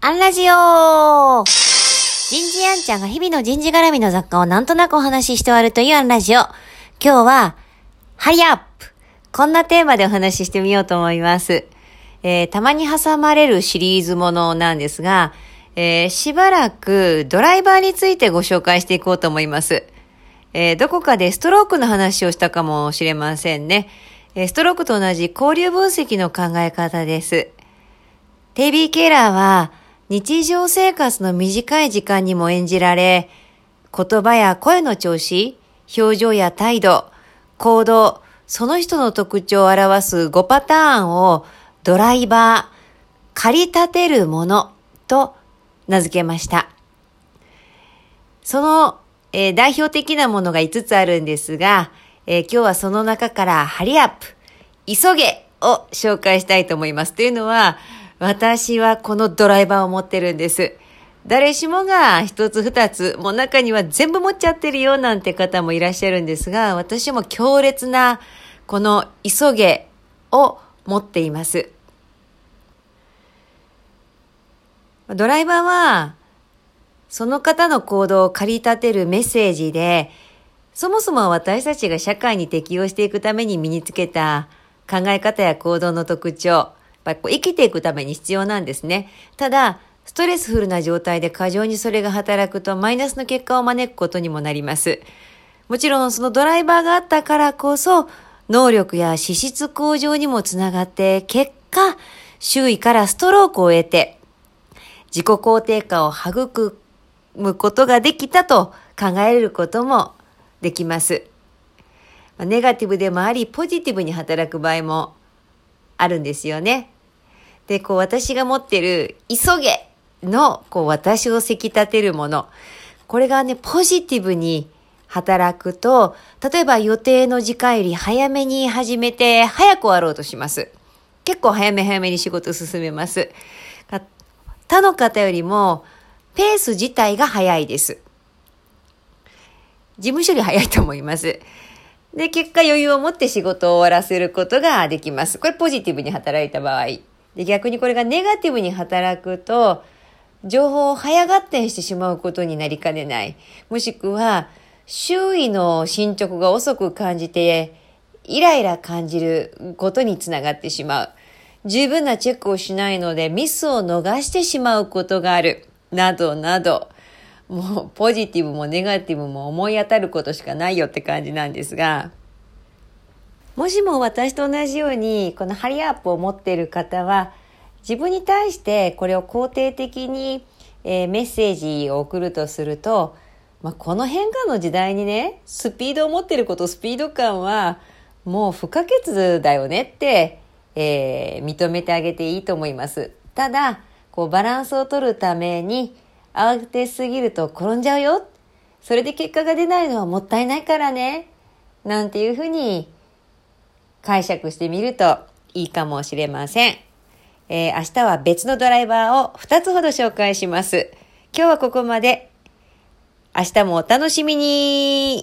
アンラジオ人事アンちゃんが日々の人事絡みの雑貨をなんとなくお話しして終わるというアンラジオ。今日は、ハリアップこんなテーマでお話ししてみようと思います。えー、たまに挟まれるシリーズものなんですが、えー、しばらくドライバーについてご紹介していこうと思います。えー、どこかでストロークの話をしたかもしれませんね。えストロークと同じ交流分析の考え方です。テイビー・ケーラーは日常生活の短い時間にも演じられ、言葉や声の調子、表情や態度、行動、その人の特徴を表す5パターンをドライバー、駆り立てるものと名付けました。その、えー、代表的なものが5つあるんですが、えー、今日はその中からハリアップ、急げを紹介したいと思います。というのは、私はこのドライバーを持ってるんです。誰しもが一つ二つ、もう中には全部持っちゃってるよなんて方もいらっしゃるんですが、私も強烈なこの急げを持っています。ドライバーは、その方の行動を駆り立てるメッセージで、そもそも私たちが社会に適応していくために身につけた考え方や行動の特徴、ぱりこう生きていくために必要なんですね。ただ、ストレスフルな状態で過剰にそれが働くとマイナスの結果を招くことにもなります。もちろんそのドライバーがあったからこそ、能力や資質向上にもつながって、結果、周囲からストロークを得て、自己肯定感を育むことができたと考えることもできます。ネガティブでもあり、ポジティブに働く場合もあるんですよね。で、こう私が持ってる急げのこう私をせき立てるもの。これがね、ポジティブに働くと、例えば予定の時間より早めに始めて早く終わろうとします。結構早め早めに仕事進めます。他の方よりもペース自体が早いです。事務処理早いと思います。で、結果余裕を持って仕事を終わらせることができます。これポジティブに働いた場合。で、逆にこれがネガティブに働くと、情報を早合点してしまうことになりかねない。もしくは、周囲の進捗が遅く感じて、イライラ感じることにつながってしまう。十分なチェックをしないのでミスを逃してしまうことがある。などなど。もうポジティブもネガティブも思い当たることしかないよって感じなんですが、もしも私と同じようにこのハリアップを持っている方は自分に対してこれを肯定的に、えー、メッセージを送るとすると、まあ、この変化の時代にねスピードを持っていることスピード感はもう不可欠だよねって、えー、認めてあげていいと思います。ただこうバランスを取るために慌てすぎると転んじゃうよ。それで結果が出ないのはもったいないからね。なんていうふうに解釈してみるといいかもしれません。えー、明日は別のドライバーを2つほど紹介します。今日はここまで。明日もお楽しみに